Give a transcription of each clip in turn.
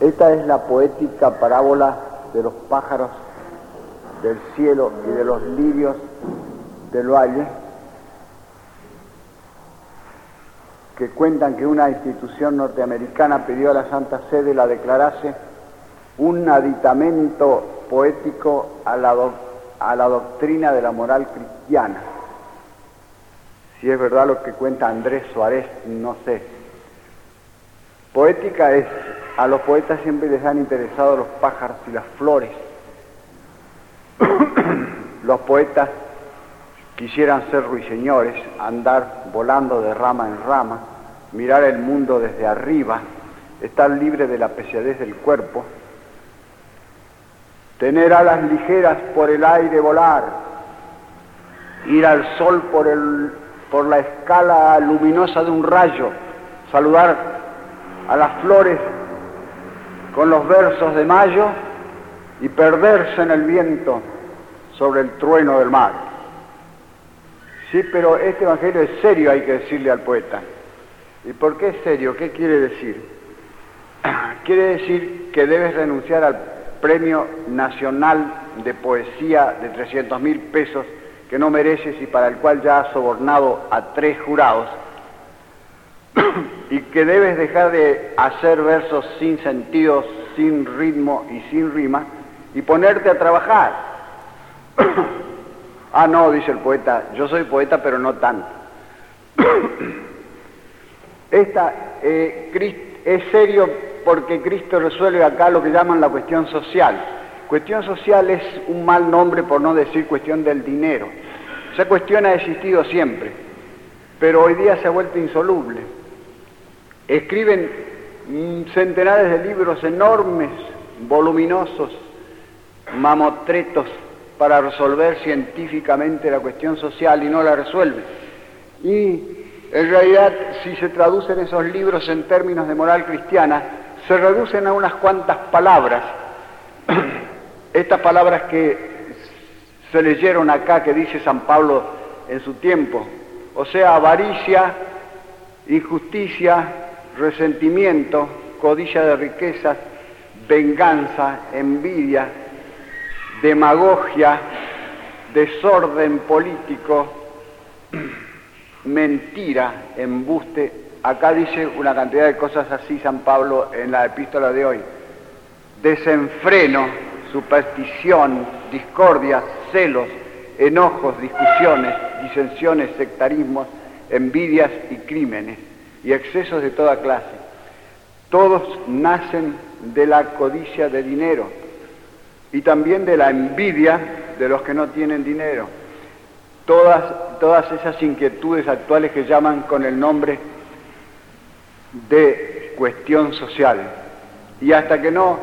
esta es la poética parábola de los pájaros del cielo y de los lirios del valle, que cuentan que una institución norteamericana pidió a la Santa Sede la declarase un aditamento poético a la, a la doctrina de la moral cristiana. Si es verdad lo que cuenta Andrés Suárez, no sé. Poética es, a los poetas siempre les han interesado los pájaros y las flores. los poetas quisieran ser ruiseñores, andar volando de rama en rama, mirar el mundo desde arriba, estar libre de la pesadez del cuerpo, tener alas ligeras por el aire volar, ir al sol por, el, por la escala luminosa de un rayo, saludar a las flores con los versos de mayo y perderse en el viento sobre el trueno del mar. Sí, pero este Evangelio es serio, hay que decirle al poeta. ¿Y por qué es serio? ¿Qué quiere decir? Quiere decir que debes renunciar al Premio Nacional de Poesía de 300 mil pesos que no mereces y para el cual ya has sobornado a tres jurados, y que debes dejar de hacer versos sin sentido, sin ritmo y sin rima, y ponerte a trabajar. ah, no, dice el poeta, yo soy poeta pero no tanto. Esta eh, es serio porque Cristo resuelve acá lo que llaman la cuestión social. Cuestión social es un mal nombre por no decir cuestión del dinero. Esa cuestión ha existido siempre, pero hoy día se ha vuelto insoluble. Escriben centenares de libros enormes, voluminosos, mamotretos para resolver científicamente la cuestión social y no la resuelven. Y en realidad, si se traducen esos libros en términos de moral cristiana, se reducen a unas cuantas palabras. Estas palabras que se leyeron acá, que dice San Pablo en su tiempo, o sea, avaricia, injusticia, resentimiento, codicia de riquezas, venganza, envidia, demagogia, desorden político, mentira, embuste. Acá dice una cantidad de cosas así San Pablo en la epístola de hoy. Desenfreno, superstición, discordia, celos, enojos, discusiones, disensiones, sectarismos, envidias y crímenes y excesos de toda clase. Todos nacen de la codicia de dinero y también de la envidia de los que no tienen dinero todas, todas esas inquietudes actuales que llaman con el nombre de cuestión social. Y hasta que no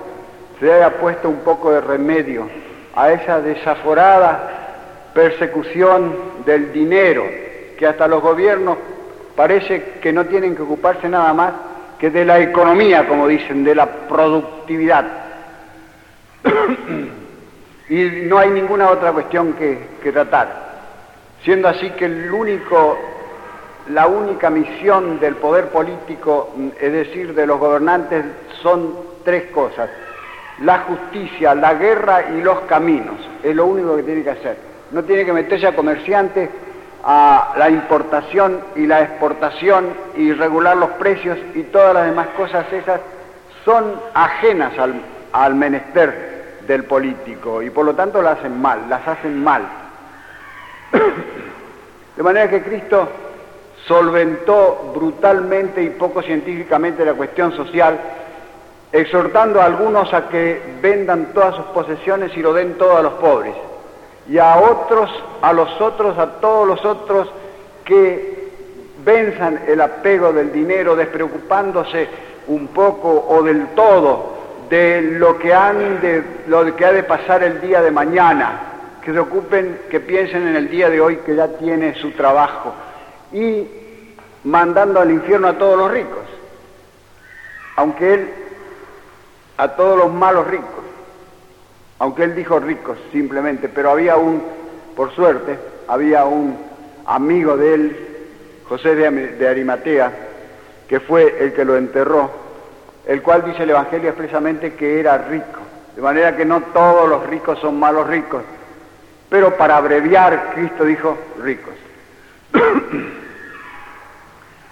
se haya puesto un poco de remedio a esa desaforada persecución del dinero, que hasta los gobiernos parece que no tienen que ocuparse nada más que de la economía, como dicen, de la productividad. y no hay ninguna otra cuestión que, que tratar siendo así que el único, la única misión del poder político, es decir, de los gobernantes, son tres cosas. La justicia, la guerra y los caminos. Es lo único que tiene que hacer. No tiene que meterse a comerciantes a la importación y la exportación y regular los precios y todas las demás cosas esas son ajenas al, al menester del político y por lo tanto las hacen mal, las hacen mal. De manera que Cristo solventó brutalmente y poco científicamente la cuestión social, exhortando a algunos a que vendan todas sus posesiones y lo den todo a los pobres, y a otros, a los otros, a todos los otros que venzan el apego del dinero, despreocupándose un poco o del todo de lo que, han de, lo que ha de pasar el día de mañana, que se ocupen, que piensen en el día de hoy que ya tiene su trabajo. Y mandando al infierno a todos los ricos, aunque él, a todos los malos ricos, aunque él dijo ricos simplemente, pero había un, por suerte, había un amigo de él, José de, Arimatea, que fue el que lo enterró, el cual dice el Evangelio expresamente que era rico. De manera que no todos los ricos son malos ricos, pero para abreviar, Cristo dijo ricos.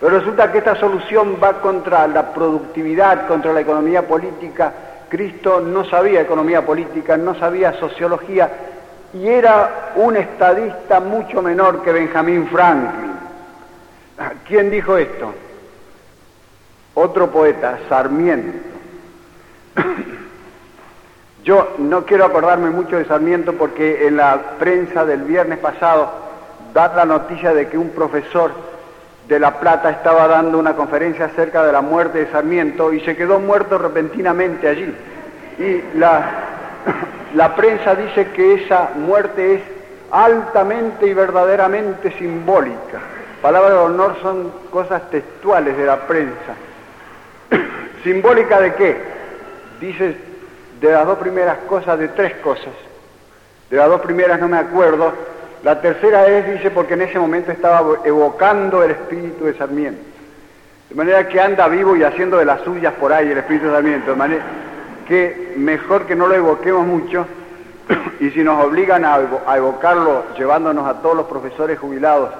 Pero resulta que esta solución va contra la productividad, contra la economía política. Cristo no sabía economía política, no sabía sociología y era un estadista mucho menor que Benjamín Franklin. ¿Quién dijo esto? Otro poeta, Sarmiento. Yo no quiero acordarme mucho de Sarmiento porque en la prensa del viernes pasado da la noticia de que un profesor de La Plata estaba dando una conferencia acerca de la muerte de Sarmiento y se quedó muerto repentinamente allí. Y la, la prensa dice que esa muerte es altamente y verdaderamente simbólica. Palabras de honor son cosas textuales de la prensa. ¿Simbólica de qué? Dice de las dos primeras cosas, de tres cosas. De las dos primeras no me acuerdo, la tercera es, dice, porque en ese momento estaba evocando el espíritu de Sarmiento. De manera que anda vivo y haciendo de las suyas por ahí el espíritu de Sarmiento. De manera que mejor que no lo evoquemos mucho y si nos obligan a, evocarlo llevándonos a todos los profesores jubilados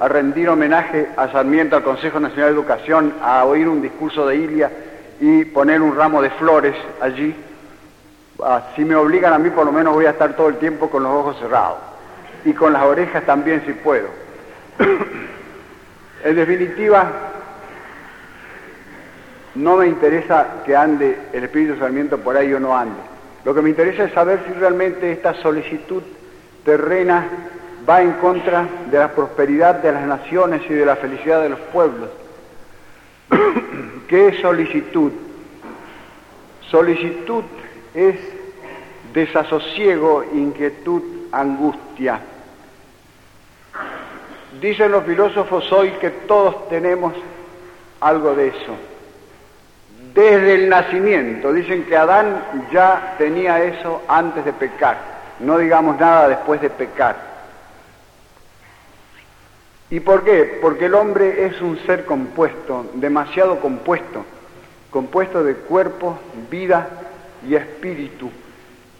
a rendir homenaje a Sarmiento, al Consejo Nacional de Educación, a oír un discurso de Ilia y poner un ramo de flores allí, si me obligan a mí por lo menos voy a estar todo el tiempo con los ojos cerrados y con las orejas también si puedo. en definitiva, no me interesa que ande el Espíritu Sarmiento por ahí o no ande. Lo que me interesa es saber si realmente esta solicitud terrena va en contra de la prosperidad de las naciones y de la felicidad de los pueblos. ¿Qué es solicitud? Solicitud es desasosiego, inquietud, angustia. Dicen los filósofos hoy que todos tenemos algo de eso. Desde el nacimiento, dicen que Adán ya tenía eso antes de pecar, no digamos nada después de pecar. ¿Y por qué? Porque el hombre es un ser compuesto, demasiado compuesto, compuesto de cuerpo, vida y espíritu.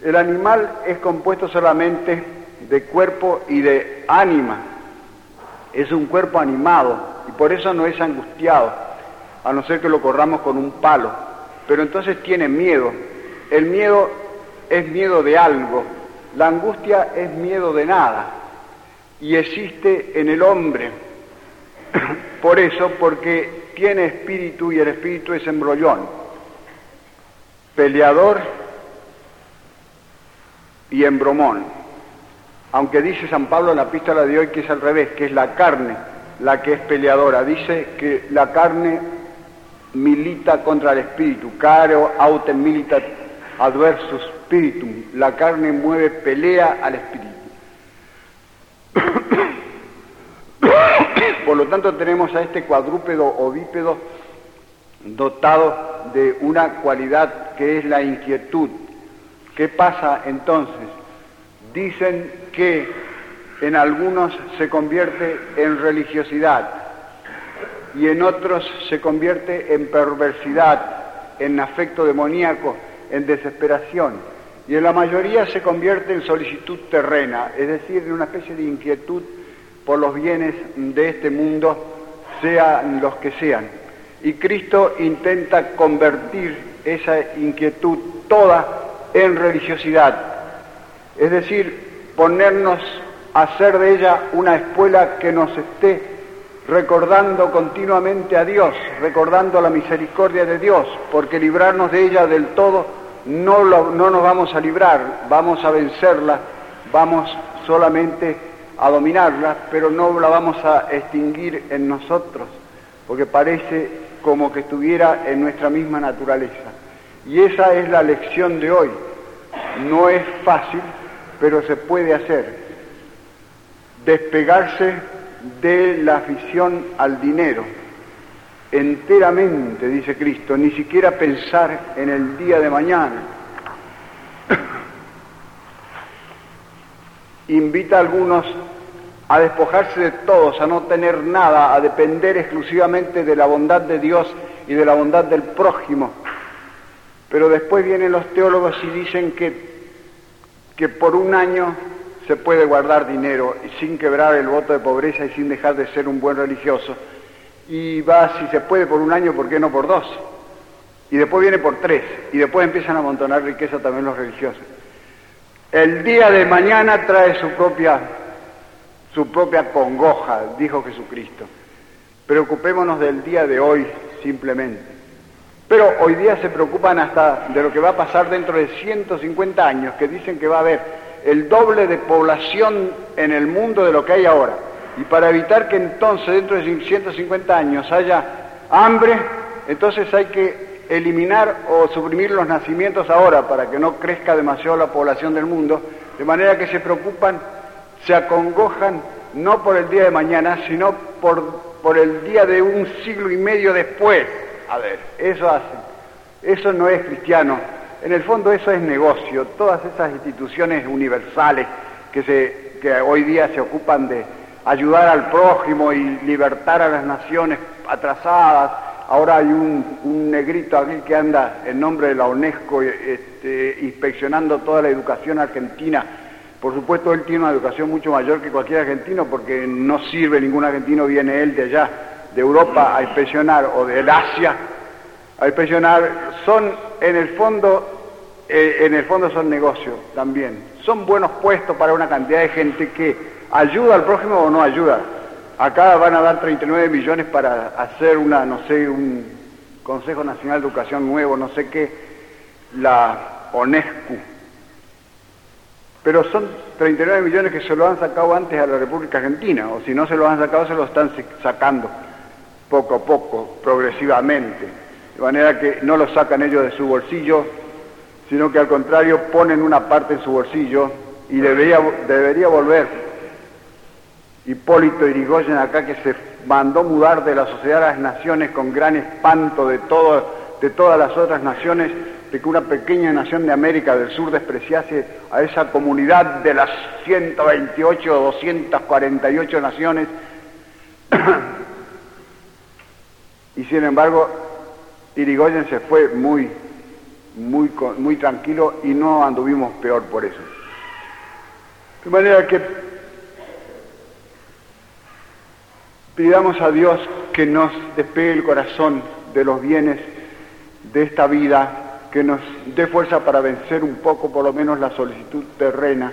El animal es compuesto solamente de cuerpo y de ánima, es un cuerpo animado y por eso no es angustiado, a no ser que lo corramos con un palo. Pero entonces tiene miedo. El miedo es miedo de algo, la angustia es miedo de nada y existe en el hombre. Por eso, porque tiene espíritu y el espíritu es embrollón, peleador y embromón aunque dice San Pablo en la epístola de hoy que es al revés, que es la carne la que es peleadora. Dice que la carne milita contra el espíritu, caro autem militat adversus spiritum. La carne mueve pelea al espíritu. Por lo tanto tenemos a este cuadrúpedo o bípedo dotado de una cualidad que es la inquietud. ¿Qué pasa entonces? Dicen que en algunos se convierte en religiosidad y en otros se convierte en perversidad, en afecto demoníaco, en desesperación. Y en la mayoría se convierte en solicitud terrena, es decir, en una especie de inquietud por los bienes de este mundo, sean los que sean. Y Cristo intenta convertir esa inquietud toda en religiosidad, es decir, ponernos a hacer de ella una escuela que nos esté recordando continuamente a Dios, recordando la misericordia de Dios, porque librarnos de ella del todo no, no nos vamos a librar, vamos a vencerla, vamos solamente a dominarla, pero no la vamos a extinguir en nosotros, porque parece como que estuviera en nuestra misma naturaleza. Y esa es la lección de hoy. No es fácil, pero se puede hacer. Despegarse de la afición al dinero, enteramente, dice Cristo, ni siquiera pensar en el día de mañana. Invita a algunos a despojarse de todos, a no tener nada, a depender exclusivamente de la bondad de Dios y de la bondad del prójimo. Pero después vienen los teólogos y dicen que, que por un año se puede guardar dinero sin quebrar el voto de pobreza y sin dejar de ser un buen religioso. Y va, si se puede, por un año, ¿por qué no por dos? Y después viene por tres. Y después empiezan a amontonar riqueza también los religiosos. El día de mañana trae su propia, su propia congoja, dijo Jesucristo. Preocupémonos del día de hoy simplemente. Pero hoy día se preocupan hasta de lo que va a pasar dentro de 150 años, que dicen que va a haber el doble de población en el mundo de lo que hay ahora. Y para evitar que entonces dentro de 150 años haya hambre, entonces hay que eliminar o suprimir los nacimientos ahora para que no crezca demasiado la población del mundo, de manera que se preocupan, se acongojan no por el día de mañana, sino por, por el día de un siglo y medio después. A ver, eso hacen. Eso no es cristiano. En el fondo eso es negocio. Todas esas instituciones universales que, se, que hoy día se ocupan de ayudar al prójimo y libertar a las naciones atrasadas, Ahora hay un, negrito aquí que anda en nombre de la UNESCO este, inspeccionando toda la educación argentina. Por supuesto, él tiene una educación mucho mayor que cualquier argentino porque no sirve ningún argentino, viene él de allá, de Europa, a inspeccionar, o del Asia, a inspeccionar. Son, en el fondo, eh, en el fondo son negocios también. Son buenos puestos para una cantidad de gente que ayuda al prójimo o no ayuda. Acá van a dar 39 millones para hacer una, no sé, un Consejo Nacional de Educación nuevo, no sé qué, la ONESCU. Pero son 39 millones que se lo han sacado antes a la República Argentina, o si no se lo han sacado, se lo están sacando poco a poco, progresivamente. De manera que no lo sacan ellos de su bolsillo, sino que al contrario ponen una parte en su bolsillo y debería, debería volver Hipólito Irigoyen acá que se mandó mudar de la sociedad de las naciones con gran espanto de, de todas las otras naciones, de que una pequeña nación de América del Sur despreciase a esa comunidad de las 128 o 248 naciones. Y sin embargo, Irigoyen se fue muy, muy, muy tranquilo y no anduvimos peor por eso. De manera que Pidamos a Dios que nos despegue el corazón de los bienes de esta vida, que nos dé fuerza para vencer un poco por lo menos la solicitud terrena,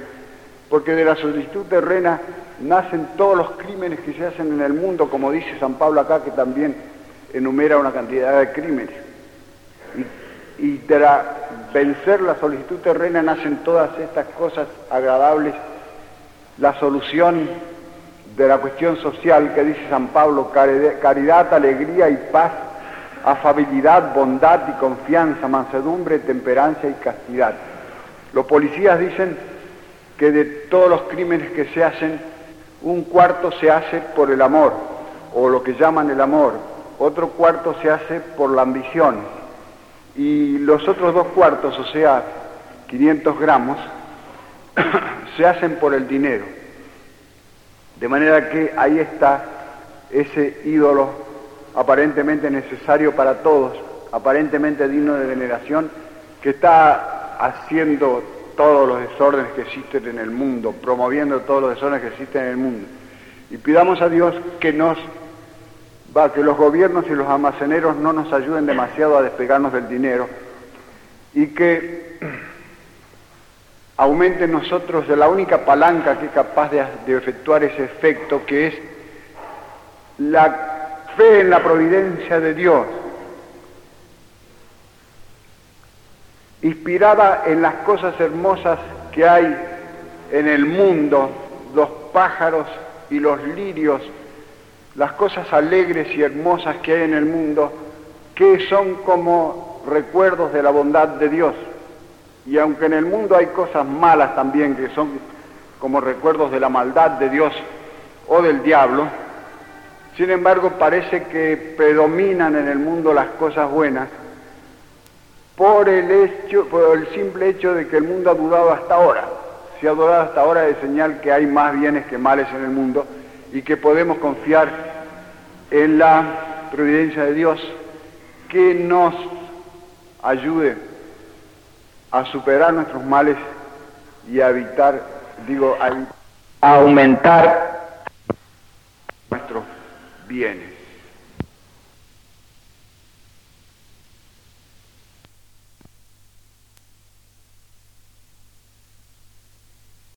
porque de la solicitud terrena nacen todos los crímenes que se hacen en el mundo, como dice San Pablo acá, que también enumera una cantidad de crímenes. Y, y de vencer la solicitud terrena nacen todas estas cosas agradables, la solución de la cuestión social que dice San Pablo, caridad, alegría y paz, afabilidad, bondad y confianza, mansedumbre, temperancia y castidad. Los policías dicen que de todos los crímenes que se hacen, un cuarto se hace por el amor, o lo que llaman el amor, otro cuarto se hace por la ambición, y los otros dos cuartos, o sea, 500 gramos, se hacen por el dinero. De manera que ahí está ese ídolo aparentemente necesario para todos, aparentemente digno de veneración, que está haciendo todos los desórdenes que existen en el mundo, promoviendo todos los desórdenes que existen en el mundo. Y pidamos a Dios que nos va, que los gobiernos y los almaceneros no nos ayuden demasiado a despegarnos del dinero y que aumente en nosotros de la única palanca que es capaz de, efectuar ese efecto, que es la fe en la providencia de Dios, inspirada en las cosas hermosas que hay en el mundo, los pájaros y los lirios, las cosas alegres y hermosas que hay en el mundo, que son como recuerdos de la bondad de Dios. Y aunque en el mundo hay cosas malas también que son como recuerdos de la maldad de Dios o del diablo, sin embargo parece que predominan en el mundo las cosas buenas por el, hecho, por el simple hecho de que el mundo ha durado hasta ahora. Si ha durado hasta ahora es señal que hay más bienes que males en el mundo y que podemos confiar en la providencia de Dios que nos ayude a superar nuestros males y a evitar, digo, a aumentar nuestros bienes.